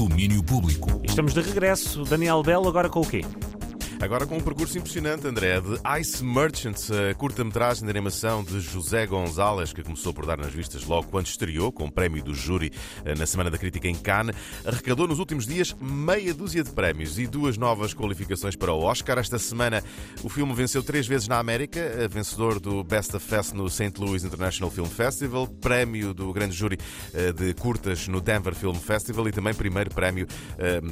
Domínio Público. Estamos de regresso. Daniel Bell, agora com o quê? Agora com um percurso impressionante, André, de Ice Merchants, a curta-metragem de animação de José Gonzalez, que começou por dar nas vistas logo quando estreou, com o prémio do júri eh, na Semana da Crítica em Cannes, arrecadou nos últimos dias meia dúzia de prémios e duas novas qualificações para o Oscar. Esta semana o filme venceu três vezes na América, eh, vencedor do Best of Fest no St. Louis International Film Festival, prémio do grande júri eh, de curtas no Denver Film Festival e também primeiro prémio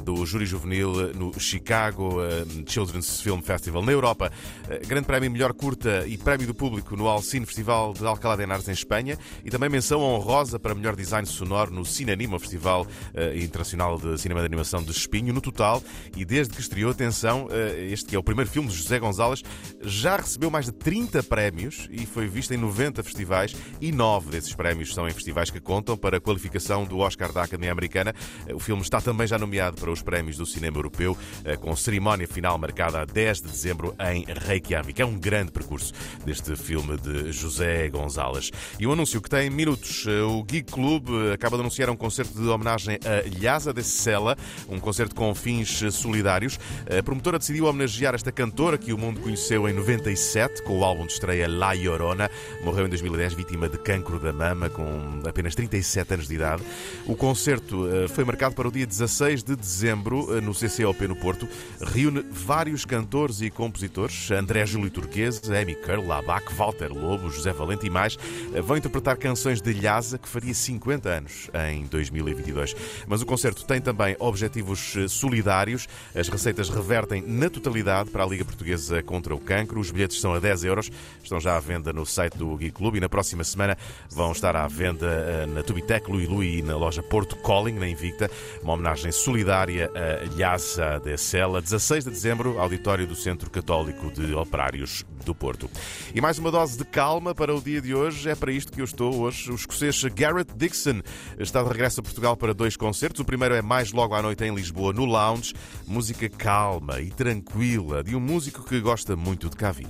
do júri juvenil no Chicago Children's Children's Film Festival na Europa. Eh, grande Prémio Melhor Curta e Prémio do Público no Alcine Festival de Alcalá de Henares em Espanha e também menção honrosa para Melhor Design Sonoro no Cinanima, Festival uh, Internacional de Cinema de Animação de Espinho. No total, e desde que estreou, atenção, uh, este que é o primeiro filme de José Gonzalez, já recebeu mais de 30 prémios e foi visto em 90 festivais e 9 desses prémios são em festivais que contam para a qualificação do Oscar da Academia Americana. O filme está também já nomeado para os prémios do cinema europeu, com cerimónia final marcada a 10 de dezembro em Reykjavik. É um grande percurso deste filme de José Gonzalez. E um anúncio que tem minutos. O Geek Club acaba de anunciar um concerto de homenagem a Lhasa de Sela, um concerto com fins solidários. A promotora decidiu homenagear esta cantora que o mundo conheceu em 97 com o álbum de estreia La Llorona. Morreu em 2010 vítima de cancro da mama com apenas 37 anos de idade. O concerto eh, foi marcado para o dia 16 de dezembro eh, no CCOP no Porto. Reúne vários vários cantores e compositores, André Júlio Turquesa, Amy Curl, Labac, Walter Lobo, José Valente e mais, vão interpretar canções de Lhasa, que faria 50 anos em 2022. Mas o concerto tem também objetivos eh, solidários. As receitas revertem na totalidade para a Liga Portuguesa contra o Cancro. Os bilhetes são a 10 euros. Estão já à venda no site do Gui Club e na próxima semana vão estar à venda eh, na Tubitec, Lui Lui e na loja Porto Calling, na Invicta. Uma homenagem solidária a Lhasa de Sela. 16 de dezembro, auditório do Centro Católico de Operários do Porto. E mais uma dose de calma para o dia de hoje. É para isto que eu estou hoje. O escocês Garrett Dixon está de regresso a Portugal para dois concertos. O primeiro é mais logo à noite em Lisboa, no Lounge. Música calma e tranquila de um músico que gosta muito de cá vir.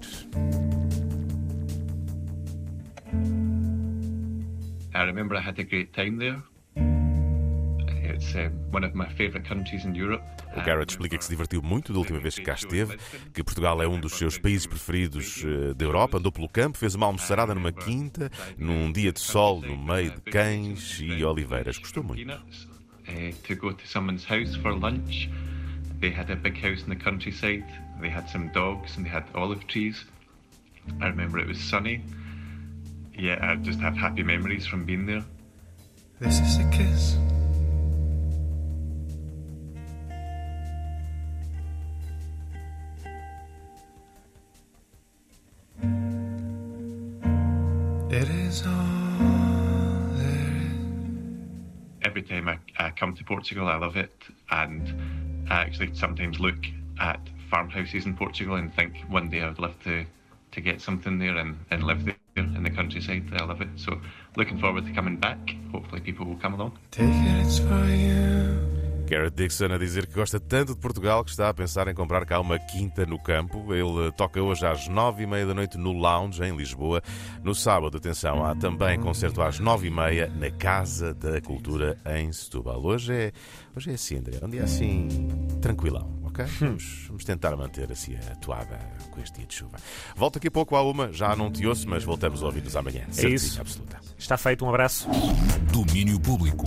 I remember I had a great time there. O Garrett explica que se divertiu muito da última vez que cá esteve, que Portugal é um dos seus países preferidos uh, da Europa, andou pelo campo, fez uma almoçarada numa quinta, num dia de sol, no meio de cães e oliveiras. Gostou muito. Uh, to go to someone's house for lunch. They had a big house in the countryside. They had some dogs and they had olive trees. I remember it was sunny. Yeah, I just have happy memories from being there. This is a kiss. It is all there is. Every time I, I come to Portugal, I love it, and I actually sometimes look at farmhouses in Portugal and think one day I'd love to to get something there and, and live there in the countryside. I love it. So looking forward to coming back. Hopefully people will come along. Take it, it's for you. Garrett Dixon a dizer que gosta tanto de Portugal que está a pensar em comprar cá uma quinta no campo. Ele toca hoje às nove e meia da noite no Lounge, em Lisboa. No sábado, atenção, há também concerto às nove e meia na Casa da Cultura, em Setúbal. Hoje é, hoje é assim, André, um dia assim tranquilão. ok? Vamos, vamos, tentar manter assim a toada com este dia de chuva. Volto aqui a pouco à uma, já não te ouço, mas voltamos a ouvir-nos amanhã. É isso. absoluta. Está feito, um abraço. Domínio Público.